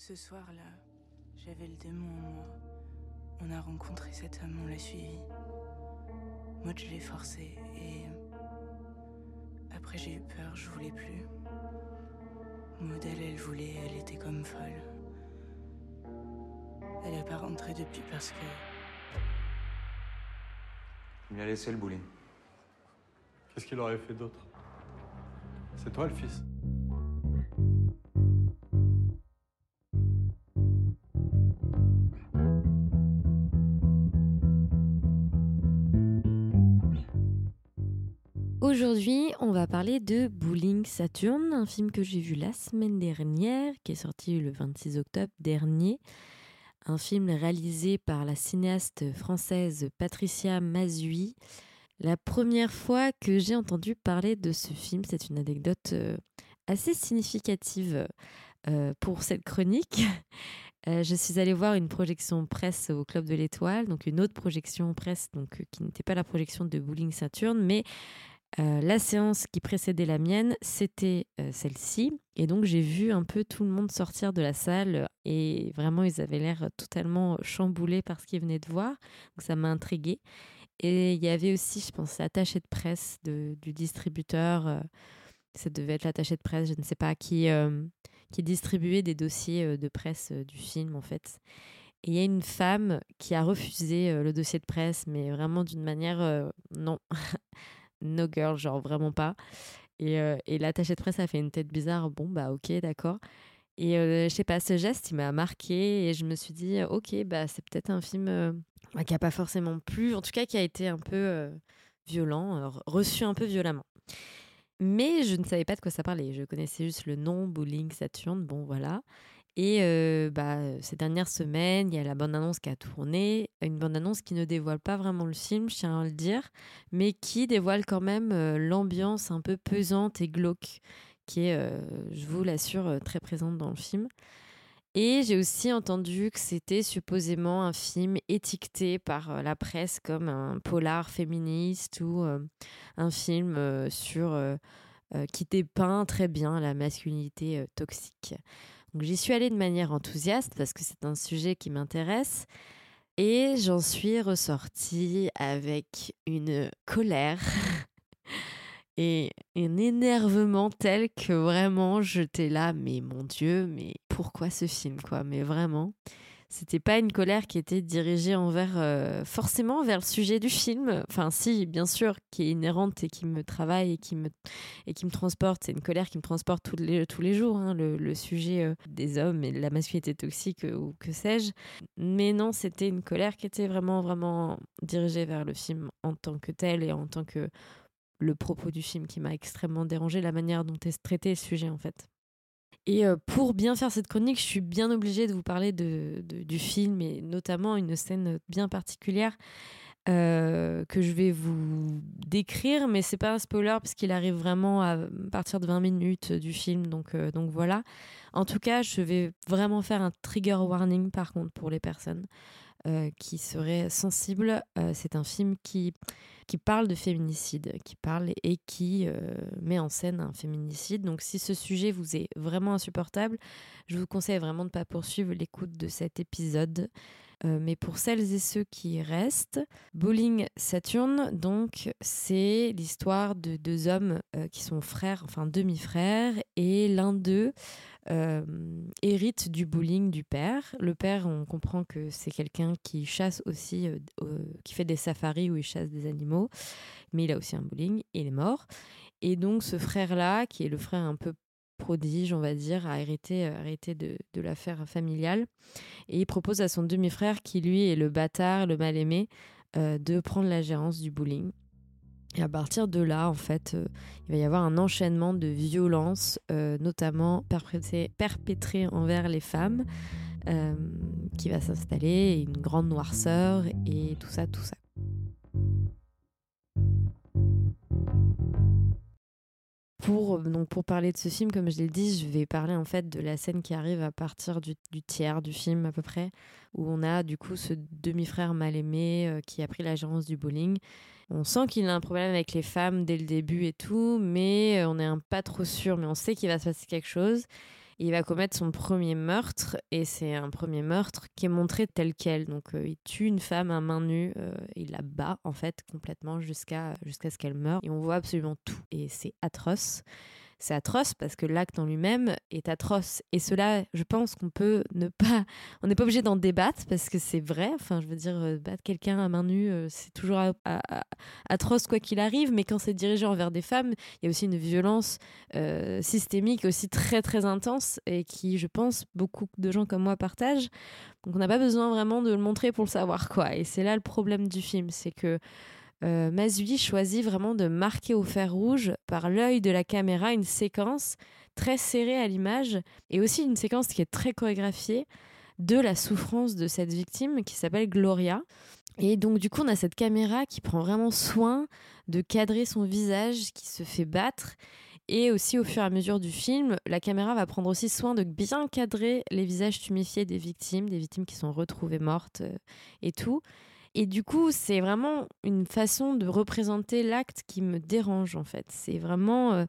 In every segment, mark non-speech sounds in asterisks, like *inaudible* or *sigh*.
Ce soir-là, j'avais le démon en moi. On a rencontré cet homme, on l'a suivi. Moi, je l'ai forcé et. Après, j'ai eu peur, je voulais plus. Maud, elle, elle voulait, elle était comme folle. Elle a pas rentré depuis parce que. Il lui a laissé le bowling. Qu'est-ce qu'il aurait fait d'autre? C'est toi le fils. Aujourd'hui, on va parler de Bowling Saturn, un film que j'ai vu la semaine dernière, qui est sorti le 26 octobre dernier. Un film réalisé par la cinéaste française Patricia Mazui. La première fois que j'ai entendu parler de ce film, c'est une anecdote euh, assez significative euh, pour cette chronique. *laughs* Euh, je suis allée voir une projection presse au Club de l'Étoile, donc une autre projection presse, donc qui n'était pas la projection de Bowling Saturn, mais euh, la séance qui précédait la mienne, c'était euh, celle-ci. Et donc j'ai vu un peu tout le monde sortir de la salle et vraiment ils avaient l'air totalement chamboulés par ce qu'ils venaient de voir. Donc ça m'a intriguée. Et il y avait aussi, je pense, l'attaché de presse du distributeur. Euh, ça devait être l'attaché de presse, je ne sais pas, qui, qui distribuait des dossiers de presse du film en fait. Et il y a une femme qui a refusé le dossier de presse, mais vraiment d'une manière non. *laughs* no girl, genre vraiment pas. Et, euh, et l'attaché de presse a fait une tête bizarre. Bon, bah ok, d'accord. Et euh, je sais pas, ce geste, il m'a marqué et je me suis dit, ok, bah c'est peut-être un film euh, bah, qui a pas forcément plu, en tout cas qui a été un peu violent, reçu un peu violemment. Mais je ne savais pas de quoi ça parlait. Je connaissais juste le nom, Bowling Saturn, bon voilà. Et euh, bah, ces dernières semaines, il y a la bande-annonce qui a tourné, une bande-annonce qui ne dévoile pas vraiment le film, je tiens à le dire, mais qui dévoile quand même euh, l'ambiance un peu pesante et glauque, qui est, euh, je vous l'assure, très présente dans le film. Et j'ai aussi entendu que c'était supposément un film étiqueté par la presse comme un polar féministe ou un film sur qui dépeint très bien la masculinité toxique. J'y suis allée de manière enthousiaste parce que c'est un sujet qui m'intéresse. Et j'en suis ressortie avec une colère *laughs* et un énervement tel que vraiment j'étais là, mais mon Dieu, mais pourquoi ce film quoi? Mais vraiment c'était pas une colère qui était dirigée envers euh, forcément vers le sujet du film. Enfin, si, bien sûr, qui est inhérente et qui me travaille et qui me et qui me transporte. C'est une colère qui me transporte tous les tous les jours. Hein, le, sujet euh, des hommes et de la masculinité toxique euh, ou que sais-je. Mais non, c'était une colère qui était vraiment vraiment dirigée vers le film en tant que tel et en tant que le propos du film qui m'a extrêmement dérangé, la manière dont est traité le sujet en fait. Et euh, pour bien faire cette chronique, je suis bien obligée de vous parler de, du film et notamment une scène bien particulière euh, que je vais vous décrire, mais c'est pas un spoiler parce qu'il arrive vraiment à partir de 20 minutes du film, donc, euh, donc voilà. En tout cas, je vais vraiment faire un trigger warning par contre pour les personnes qui seraient sensibles. c'est un film qui qui parle de féminicide, qui parle et qui euh, met en scène un féminicide. Donc si ce sujet vous est vraiment insupportable, je vous conseille vraiment de ne pas poursuivre l'écoute de cet épisode. Euh, mais pour celles et ceux qui restent, Bowling Saturn, donc, c'est l'histoire de deux hommes euh, qui sont frères, enfin demi-frères, et l'un d'eux euh, hérite du bowling du père. Le père, on comprend que c'est quelqu'un qui chasse aussi, qui fait des safaris où il chasse des animaux, mais il a aussi un bowling, et il est mort. Et donc ce frère-là, qui est le frère un peu prodige, on va dire, a hérité, euh, hérité de, de l'affaire familiale. Et il propose à son demi-frère, qui lui est le bâtard, le mal-aimé, euh, de prendre la gérance du bowling. Et à partir de là, en fait, euh, il va y avoir un enchaînement de violences, notamment perpétrées, envers les femmes, qui va s'installer, une grande noirceur et tout ça, tout ça. Pour, euh, donc pour parler de ce film, comme je l'ai dit, je vais parler en fait de la scène qui arrive à partir du, tiers du film à peu près, où on a du coup ce demi-frère mal aimé euh, qui a pris la gérance du bowling. On sent qu'il a un problème avec les femmes dès le début et tout, mais euh, on n'est pas trop sûr, mais on sait qu'il va se passer quelque chose. Il va commettre son premier meurtre, et c'est un premier meurtre qui est montré tel quel. Donc il tue une femme à main nue, il la bat en fait complètement jusqu'à jusqu'à ce qu'elle meure, et on voit absolument tout, et c'est atroce c'est atroce parce que l'acte en lui-même est atroce. Et cela, je pense qu'on peut ne pas. On n'est pas obligé d'en débattre parce que c'est vrai. Enfin, je veux dire, euh, battre quelqu'un à main nue, euh, c'est toujours atroce quoi qu'il arrive. Mais quand c'est dirigé envers des femmes, il y a aussi une violence euh, systémique aussi très très intense et qui, je pense, beaucoup de gens comme moi partagent. Donc on n'a pas besoin vraiment de le montrer pour le savoir quoi. Et c'est là le problème du film, c'est que euh, Mazui choisit vraiment de marquer au fer rouge par l'œil de la caméra une séquence très serrée à l'image et aussi une séquence qui est très chorégraphiée de la souffrance de cette victime qui s'appelle Gloria. Et donc du coup on a cette caméra qui prend vraiment soin de cadrer son visage qui se fait battre et aussi au fur et à mesure du film, la caméra va prendre aussi soin de bien cadrer les visages tuméfiés des victimes, des victimes qui sont retrouvées mortes euh, et tout. Et du coup, c'est vraiment une façon de représenter l'acte qui me dérange, en fait. C'est vraiment euh,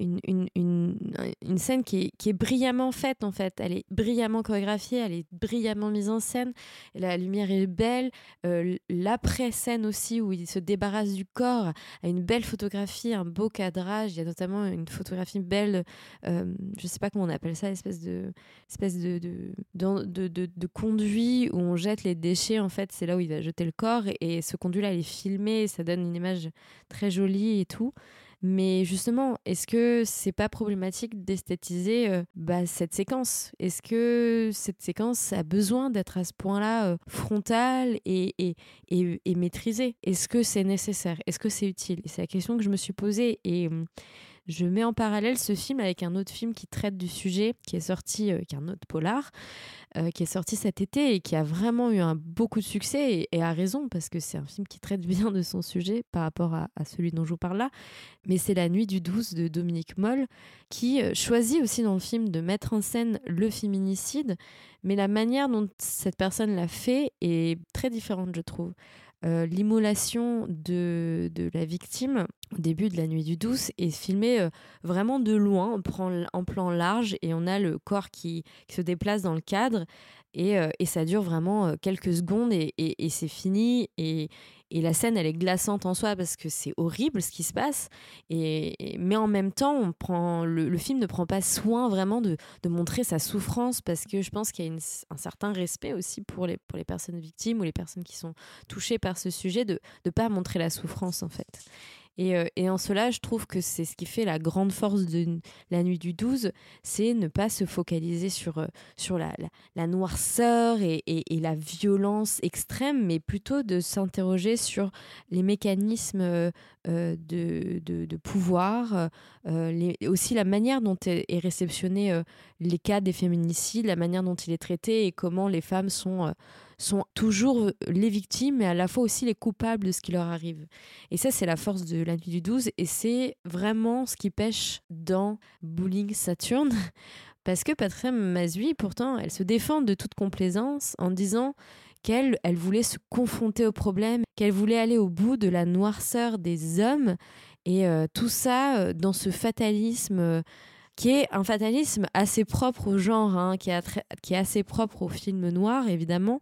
une, une, une, une, scène qui est, qui est, brillamment faite en fait. Elle est brillamment chorégraphiée, elle est brillamment mise en scène. La lumière est belle. Euh, L'après-scène aussi, où il se débarrasse du corps, a une belle photographie, un beau cadrage. Il y a notamment une photographie belle, euh, je sais pas comment on appelle ça, espèce de, espèce de, de, de, de, conduit où on jette les déchets. En fait, c'est là où il va jeter le corps. Et, et ce conduit-là, il est filmé, ça donne une image très jolie et tout. Mais justement, est-ce que c'est pas problématique d'esthétiser euh, bah, cette séquence? Est-ce que cette séquence a besoin d'être à ce point-là euh, frontale et, et, et, et maîtrisée? Est-ce que c'est nécessaire? Est-ce que c'est utile? C'est la question que je me suis posée. Et hum, je mets en parallèle ce film avec un autre film qui traite du sujet, qui est sorti, euh, qui est un autre polar, euh, qui est sorti cet été et qui a vraiment eu un beaucoup de succès et, a raison parce que c'est un film qui traite bien de son sujet par rapport à, celui dont je vous parle là. Mais c'est La Nuit du 12 de Dominique Moll qui euh, choisit aussi dans le film de mettre en scène le féminicide, mais la manière dont cette personne l'a fait est très différente, je trouve. Euh, l'immolation de, de, la victime au début de la nuit du 12 est filmée euh, vraiment de loin, on en plan large et on a le corps qui, se déplace dans le cadre et, euh, ça dure vraiment quelques secondes et, et, et c'est fini et, et la scène, elle est glaçante en soi parce que c'est horrible ce qui se passe. Et, mais en même temps, on prend, le, film ne prend pas soin vraiment de, montrer sa souffrance parce que je pense qu'il y a un certain respect aussi pour les, pour les personnes victimes ou les personnes qui sont touchées par ce sujet de ne pas montrer la souffrance en fait. Et, euh, et, en cela, je trouve que c'est ce qui fait la grande force de la nuit du 12, c'est ne pas se focaliser sur, euh, sur la, la, noirceur et, et, la violence extrême, mais plutôt de s'interroger sur les mécanismes euh, de, de, pouvoir, aussi la manière dont est, est réceptionné les cas des féminicides, la manière dont il est traité et comment les femmes sont sont toujours les victimes, mais à la fois aussi les coupables de ce qui leur arrive. Et ça, c'est la force de la nuit du 12, et c'est vraiment ce qui pêche dans Bowling Saturn. *laughs* Parce que Patricia Mazui, pourtant, elle se défend de toute complaisance en disant qu'elle elle voulait se confronter au problème, qu'elle voulait aller au bout de la noirceur des hommes, et euh, tout ça euh, dans ce fatalisme. Euh, qui est un fatalisme assez propre au genre, hein, qui est assez propre au film noir, évidemment,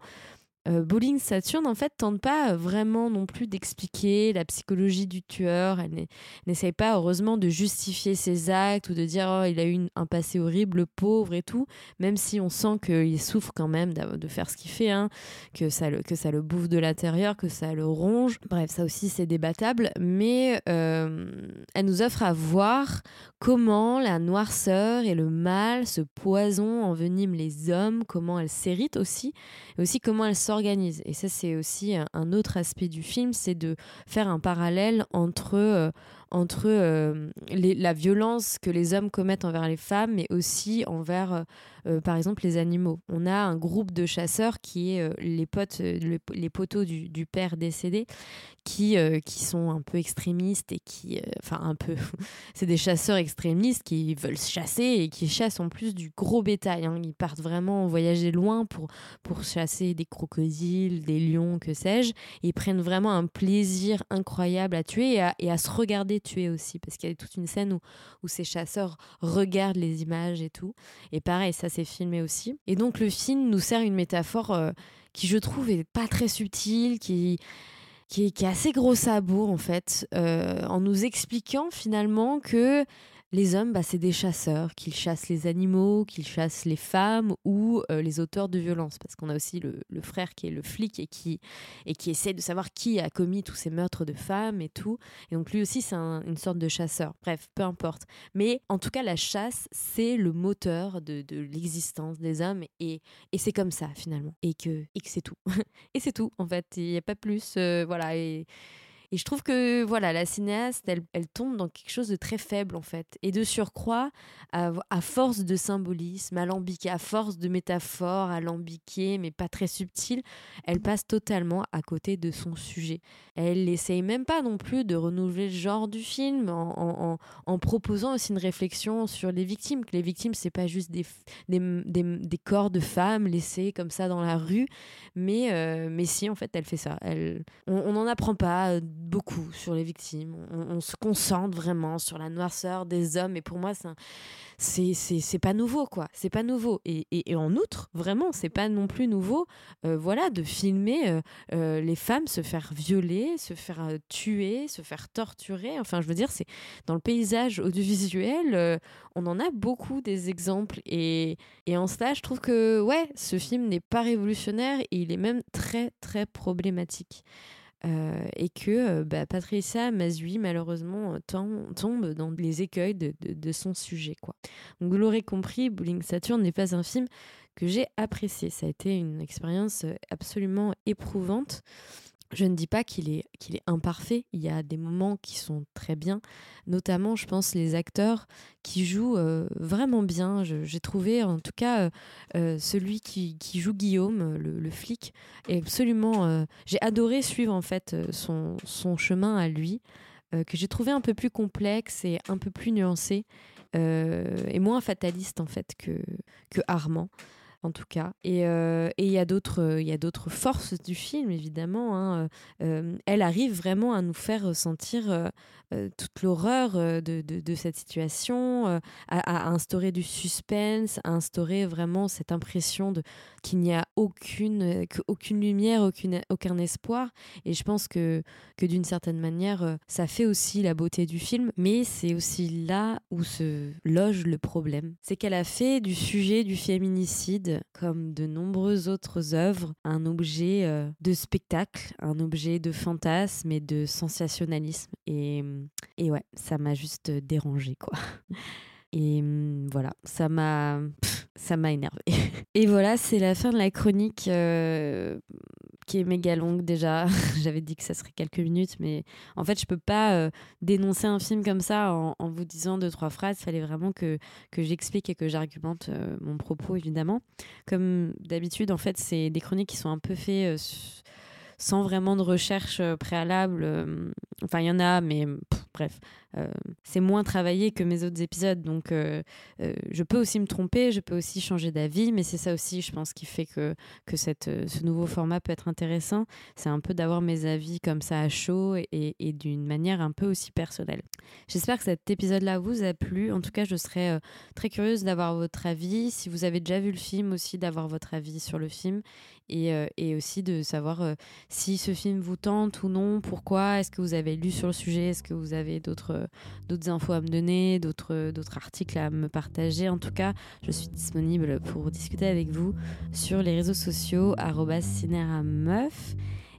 euh, Bowling Saturn, en fait, tente pas vraiment non plus d'expliquer la psychologie du tueur. Elle n'essaye pas, heureusement, de justifier ses actes ou de dire oh, il a eu un passé horrible, pauvre et tout, même si on sent qu'il souffre quand même de faire ce qu'il fait, hein, que, ça le, bouffe de l'intérieur, que ça le ronge. Bref, ça aussi, c'est débattable, mais euh, elle nous offre à voir comment la noirceur et le mal, ce poison enveniment les hommes, comment elle s'hérite aussi, et aussi comment elle Et ça, c'est aussi un autre aspect du film, c'est de faire un parallèle entre, euh, euh, la violence que les hommes commettent envers les femmes, mais aussi envers, euh, euh, par exemple, les animaux. On a un groupe de chasseurs qui est les potes, le, les poteaux du, du, père décédé, qui, qui sont un peu extrémistes et qui, enfin un peu, *laughs* c'est des chasseurs extrémistes qui veulent chasser et qui chassent en plus du gros bétail. Hein. Ils partent vraiment voyager loin pour, pour chasser des crocodiles, des lions, que sais-je. Ils prennent vraiment un plaisir incroyable à tuer et à, et à se regarder tuer aussi, parce qu'il y a toute une scène où, où ces chasseurs regardent les images et tout. Et pareil, ça c'est filmé aussi. Et donc le film nous sert une métaphore euh, qui, je trouve, est pas très subtile, qui qui est, assez gros sabot en fait, euh, en nous expliquant finalement que les hommes, bah, c'est des chasseurs, qu'ils chassent les animaux, qu'ils chassent les femmes ou euh, les auteurs de violences. Parce qu'on a aussi le, frère qui est le flic et qui, et qui essaie de savoir qui a commis tous ces meurtres de femmes et tout. Et donc lui aussi, c'est une sorte de chasseur. Bref, peu importe. Mais en tout cas, la chasse, c'est le moteur de, l'existence des hommes. Et, et c'est comme ça, finalement. Et que, et que c'est tout. *laughs* et c'est tout, en fait. Il n'y a pas plus. Euh, voilà. Et. Et je trouve que voilà, la cinéaste, elle, tombe dans quelque chose de très faible en fait. Et de surcroît, à, force de symbolisme alambiqué, à force de métaphores alambiquées, mais pas très subtiles, elle passe totalement à côté de son sujet. Elle n'essaye même pas non plus de renouveler le genre du film en, proposant aussi une réflexion sur les victimes. Que les victimes, c'est pas juste des, corps de femmes laissés comme ça dans la rue, mais, euh, mais si en fait elle fait ça. Elle, on n'en apprend pas beaucoup sur les victimes. On, se concentre vraiment sur la noirceur des hommes. Et pour moi, c'est pas nouveau, quoi. C'est pas nouveau. Et, et, en outre, vraiment, c'est pas non plus nouveau, euh, voilà, de filmer euh, euh, les femmes se faire violer, se faire tuer, se faire torturer. Enfin, je veux dire, c'est dans le paysage audiovisuel, on en a beaucoup des exemples. Et, et en cela, je trouve que, ouais, ce film n'est pas révolutionnaire et il est même très, très problématique. Euh, et que euh, bah, Patricia Mazui, malheureusement, tombe dans les écueils de, son sujet. Quoi. Donc, vous l'aurez compris, Bowling Saturn n'est pas un film que j'ai apprécié. Ça a été une expérience euh, absolument éprouvante. Je ne dis pas qu'il est, est imparfait, il y a des moments qui sont très bien, notamment je pense les acteurs qui jouent euh, vraiment bien. J'ai trouvé en tout cas euh, euh, celui qui, qui, joue Guillaume, le, flic, absolument... j'ai adoré suivre en fait son, son chemin à lui, que j'ai trouvé un peu plus complexe et un peu plus nuancé, et moins fataliste en fait que, que Armand en tout cas. Et euh, il y a d'autres il y a d'autres forces du film évidemment. Hein. Euh, elle arrive vraiment à nous faire ressentir euh, toute l'horreur de, cette situation, à, instaurer du suspense, à instaurer vraiment cette impression qu'il n'y a aucune lumière, aucun espoir. Et je pense que d'une certaine manière, ça fait aussi la beauté du film, mais c'est aussi là où se loge le problème. C'est qu'elle a fait du sujet du féminicide comme de nombreuses autres œuvres, un objet euh, de spectacle, un objet de fantasme et de sensationnalisme. Et, et ouais, ça m'a juste dérangé, quoi. *laughs* Et mm, voilà, ça m'a ça m'a énervé. *laughs* Et voilà, c'est la fin de la chronique euh, qui est méga longue déjà. *laughs* J'avais dit que ça serait quelques minutes, mais en fait, je peux pas euh, dénoncer un film comme ça en, vous disant deux, trois phrases. Il fallait vraiment que, que j'explique et que j'argumente euh, mon propos, évidemment. Comme d'habitude, en fait, c'est des chroniques qui sont un peu faites sans vraiment de recherche préalable. Enfin, il y en a, mais bref, euh, c'est moins travaillé que mes autres épisodes. Donc, euh, euh, je peux aussi me tromper, je peux aussi changer d'avis, mais c'est ça aussi, je pense, qui fait que, que cette, ce nouveau format peut être intéressant. C'est un peu d'avoir mes avis comme ça à chaud et, et d'une manière un peu aussi personnelle. J'espère que cet épisode-là vous a plu. En tout cas, je serais très curieuse d'avoir votre avis. Si vous avez déjà vu le film, aussi d'avoir votre avis sur le film et, et aussi de savoir si ce film vous tente ou non, pourquoi, est-ce que vous avez lu sur le sujet, est-ce que vous avez d'autres d'autres infos à me donner, d'autres d'autres articles à me partager. En tout cas, je suis disponible pour discuter avec vous sur les réseaux sociaux @cinerameuf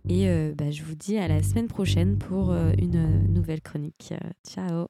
et euh, bah, je vous dis à la semaine prochaine pour euh, une nouvelle chronique. ciao